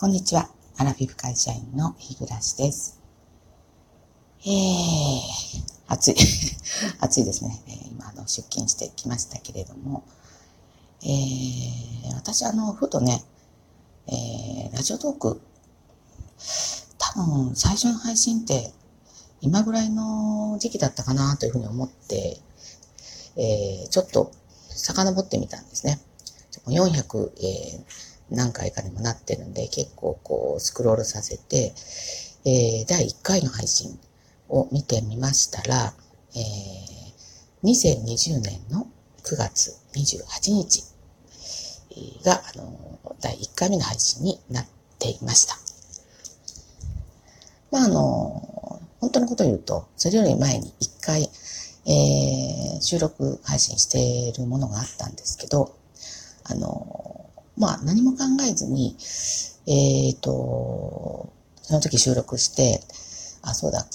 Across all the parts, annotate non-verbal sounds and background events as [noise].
こんにちは。アラフィフ会社員の日暮です。えー、暑い。[laughs] 暑いですね。えー、今、あの、出勤してきましたけれども、えー、私、あの、ふとね、えー、ラジオトーク、多分、最初の配信って、今ぐらいの時期だったかなというふうに思って、えー、ちょっと遡ってみたんですね。400、えー何回かにもなってるんで、結構こうスクロールさせて、えー、第1回の配信を見てみましたら、えー、2020年の9月28日が、あの、第1回目の配信になっていました。まあ、あの、本当のことを言うと、それより前に1回、えー、収録配信しているものがあったんですけど、あの、まあ何も考えずに、えっ、ー、と、その時収録して、あ、そうだ、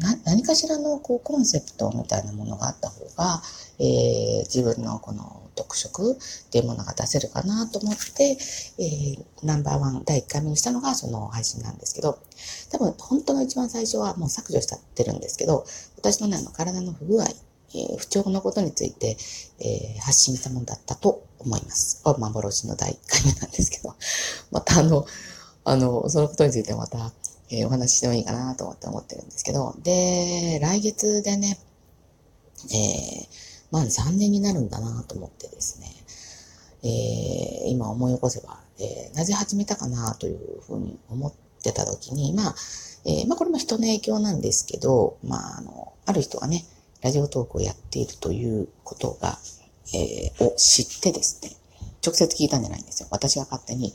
な何かしらのこうコンセプトみたいなものがあった方が、えー、自分のこの特色っていうものが出せるかなと思って、えー、ナンバーワン第1回目にしたのがその配信なんですけど、多分本当の一番最初はもう削除しちゃってるんですけど、私のね、あの体の不具合え不調のことについて、えー、発信したものだったと思います。幻の第1回目なんですけど、[laughs] またあの、あの、そのことについてまた、えー、お話ししてもいいかなと思って思ってるんですけど、で、来月でね、え、まあ3年になるんだなと思ってですね、え、今思い起こせば、えー、なぜ始めたかなというふうに思ってた時に、まあ、え、まあこれも人の影響なんですけど、まああの、ある人がね、ラジオトークをやっているということが、えー、を知ってですね、直接聞いたんじゃないんですよ。私が勝手に、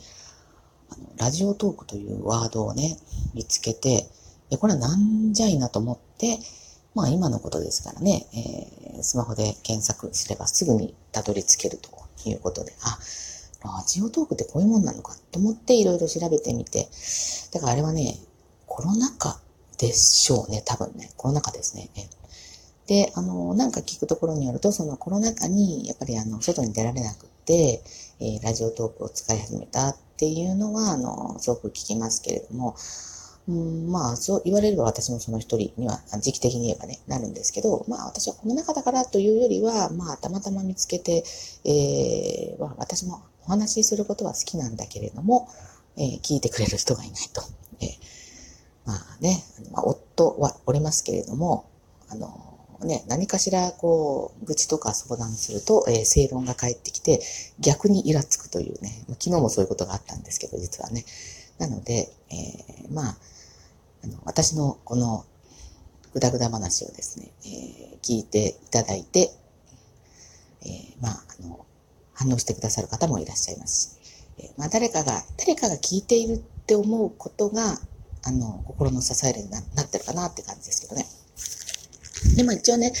あの、ラジオトークというワードをね、見つけて、え、これはなんじゃいなと思って、まあ今のことですからね、えー、スマホで検索すればすぐにたどり着けるということで、あ、ラジオトークってこういうもんなのかと思っていろいろ調べてみて、だからあれはね、コロナ禍でしょうね、多分ね、コロナ禍ですね。で、あの、なんか聞くところによると、そのコロナ禍に、やっぱりあの、外に出られなくって、えー、ラジオトークを使い始めたっていうのは、あの、すごく聞きますけれども、うん、まあ、そう言われれば私もその一人には、時期的に言えばね、なるんですけど、まあ私はコロナ禍だからというよりは、まあたまたま見つけて、えー、私もお話しすることは好きなんだけれども、えー、聞いてくれる人がいないと。えー、まあね、まあ、夫はおりますけれども、あの、ね、何かしらこう、愚痴とか相談すると、えー、正論が返ってきて、逆にイラつくというね、昨日もそういうことがあったんですけど、実はね。なので、えー、まあ、あの、私のこの、ぐだぐだ話をですね、えー、聞いていただいて、えー、まあ、あの、反応してくださる方もいらっしゃいますし、え、まあ、誰かが、誰かが聞いているって思うことが、あの、心の支えになってるかなって感じですけどね。で、まあ一応ね、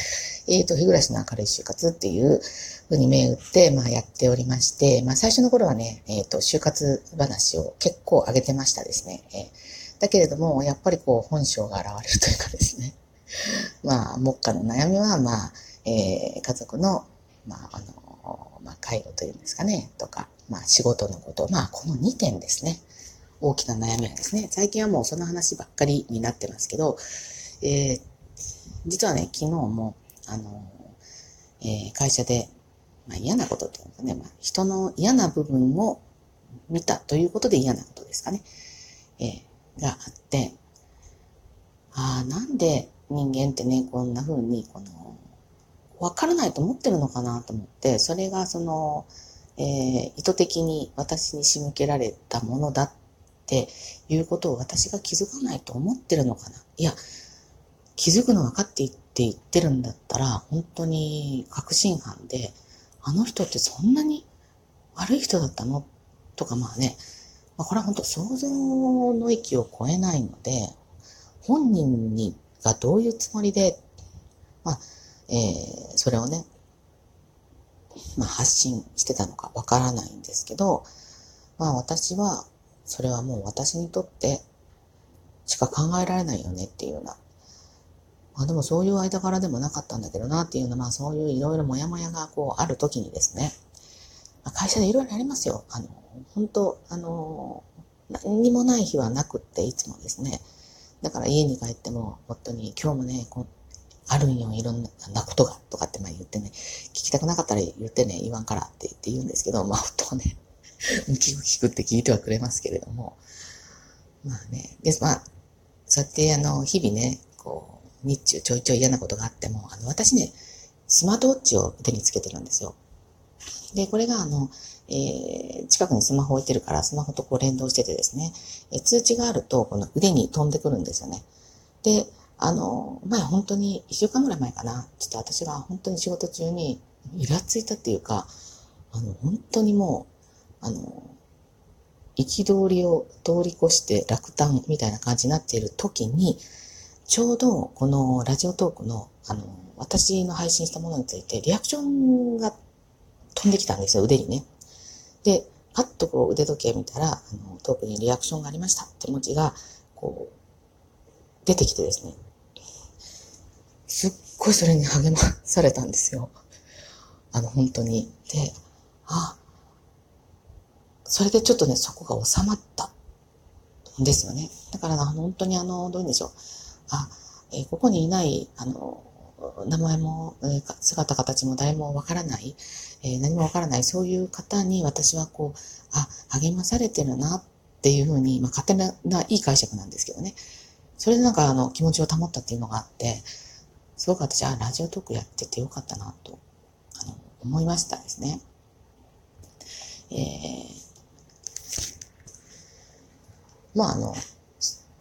えっ、ー、と、日暮らしの明るい就活っていうふうに銘打って、まあやっておりまして、まあ最初の頃はね、えっ、ー、と、就活話を結構上げてましたですね。えー、だけれども、やっぱりこう、本性が現れるというかですね。[laughs] まあ、目下の悩みは、まあ、えー、家族の、まあ、あの、まあ、介護というんですかね、とか、まあ、仕事のこと、まあ、この2点ですね。大きな悩みはですね、最近はもうその話ばっかりになってますけど、えー、実はね、昨日も、あの、えー、会社で、まあ、嫌なことっていうかね、まあ、人の嫌な部分を見たということで嫌なことですかね、えー、があって、ああ、なんで人間ってね、こんな風に、この、わからないと思ってるのかなと思って、それがその、えー、意図的に私に仕向けられたものだっていうことを私が気づかないと思ってるのかな。いや、気づくの分かっていって言ってるんだったら、本当に確信犯で、あの人ってそんなに悪い人だったの？とかまあね、まあ、これは本当想像の域を超えないので、本人にがどういうつもりで、まあ、えー、それをね、まあ、発信してたのかわからないんですけど、まあ私は、それはもう私にとってしか考えられないよねっていうようなまあでもそういう間柄でもなかったんだけどなっていうのは、まあそういういろいろもやもやがこうある時にですね、まあ、会社でいろいろありますよ。あの、本当あの、何にもない日はなくって、いつもですね。だから家に帰っても、夫に今日もね、こうあるんよ、いろんなことが、とかってまあ言ってね、聞きたくなかったら言ってね、言わんからって言って言うんですけど、まあ夫はね、[laughs] 聞く聞くって聞いてはくれますけれども、まあね、で、まあ、そうやってあの、日々ね、こう、日中ちょいちょい嫌なことがあっても、あの、私ね、スマートウォッチを手につけてるんですよ。で、これがあの、えー、近くにスマホ置いてるから、スマホとこう連動しててですね、えー、通知があると、この腕に飛んでくるんですよね。で、あの、前本当に一週間ぐらい前かな、ちょっと私が本当に仕事中にイラついたっていうか、あの、本当にもう、あの、憤りを通り越して落胆みたいな感じになっている時に、ちょうどこのラジオトークの、あの、私の配信したものについてリアクションが飛んできたんですよ、腕にね。で、パッとこう腕時計見たら、あの、トークにリアクションがありましたって文字が、こう、出てきてですね。すっごいそれに励まされたんですよ。あの、本当に。で、あ、それでちょっとね、そこが収まったんですよね。だから本当にあの、どういうんでしょう。あ、え、ここにいない、あの、名前も、え、姿形も誰もわからない、え、何もわからない、そういう方に私はこう、あ、励まされてるなっていうふうに、まあ、勝手な、ないい解釈なんですけどね。それでなんかあの、気持ちを保ったっていうのがあって、すごく私はラジオトークやっててよかったなと、あの、思いましたですね。えー、まああの、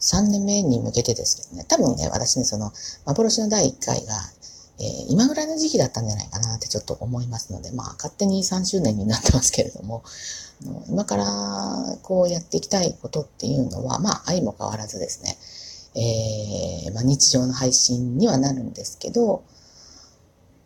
3年目に向けてですけどね、多分ね、私ね、その、幻の第1回が、えー、今ぐらいの時期だったんじゃないかなってちょっと思いますので、まあ、勝手に3周年になってますけれども、今からこうやっていきたいことっていうのは、まあ、愛も変わらずですね、えー、まあ、日常の配信にはなるんですけど、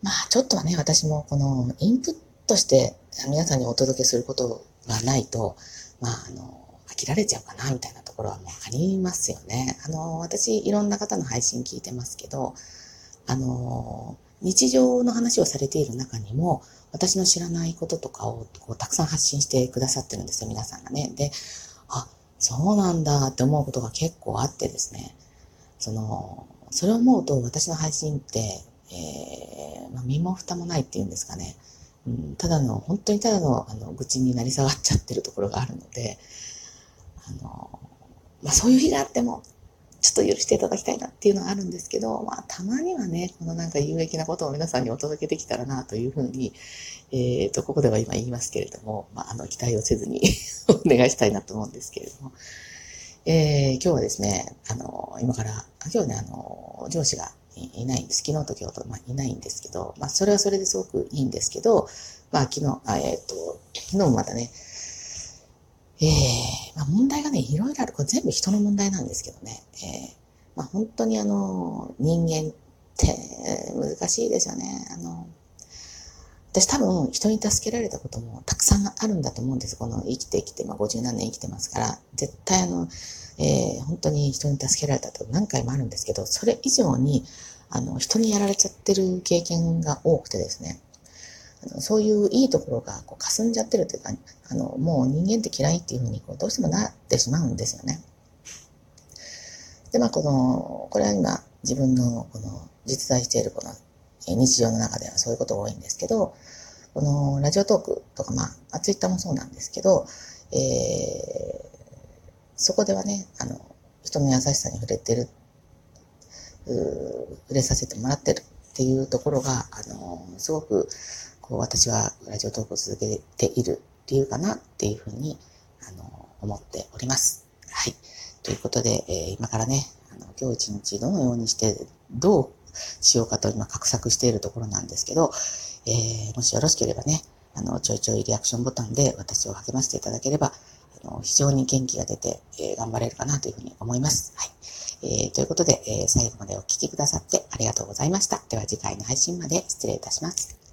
まあ、ちょっとはね、私もこのインプットして皆さんにお届けすることがないと、まあ、あの、飽きられちゃうかな、みたいなところはもうありますよね。あの、私、いろんな方の配信聞いてますけど、あの、日常の話をされている中にも、私の知らないこととかをこうたくさん発信してくださってるんですよ、皆さんがね。で、あ、そうなんだって思うことが結構あってですね。その、それを思うと私の配信って、えー、まあ、身も蓋もないっていうんですかね。うん、ただの、本当にただの、あの、愚痴になり下がっちゃってるところがあるので、あの、まあ、そういう日があっても、ちょっと許していただきたいなっていうのはあるんですけど、まあ、たまにはね、このなんか有益なことを皆さんにお届けできたらなというふうに、えっ、ー、と、ここでは今言いますけれども、まあ、あの、期待をせずに [laughs] お願いしたいなと思うんですけれども、えー、今日はですね、あの、今から、今日ね、あの、上司がいないんです。昨日と今日と、まあ、いないんですけど、まあ、それはそれですごくいいんですけど、まあ、昨日、あえっ、ー、と、昨日もまたね、えー、まあ、問題がね、いろいろある。これ全部人の問題なんですけどね。えー、まあ、本当にあの、人間って難しいですよね。あの、私多分人に助けられたこともたくさんあるんだと思うんです。この生きてきて、まあ、50何年生きてますから、絶対あの、えー、本当に人に助けられたと何回もあるんですけど、それ以上に、あの、人にやられちゃってる経験が多くてですね。あのそういういいところがこう霞んじゃってるというか、あの、もう人間って嫌いっていうふうにこうどうしてもなってしまうんですよね。で、まあ、この、これは今、自分のこの実在しているこの日常の中ではそういうことが多いんですけど、このラジオトークとか、まあ、ツイッターもそうなんですけど、えー、そこではね、あの、人の優しさに触れてる、触れさせてもらってるっていうところが、あの、すごく、こう、私はラジオトークを続けている理由かなっていうふうに、あの、思っております。はい。ということで、えー、今からね、あの、今日一日どのようにして、どうしようかと今画策しているところなんですけど、えー、もしよろしければね、あの、ちょいちょいリアクションボタンで私を励ましていただければ、あの、非常に元気が出て、えー、頑張れるかなというふうに思います。はい。えー、ということで、えー、最後までお聴きくださってありがとうございました。では次回の配信まで失礼いたします。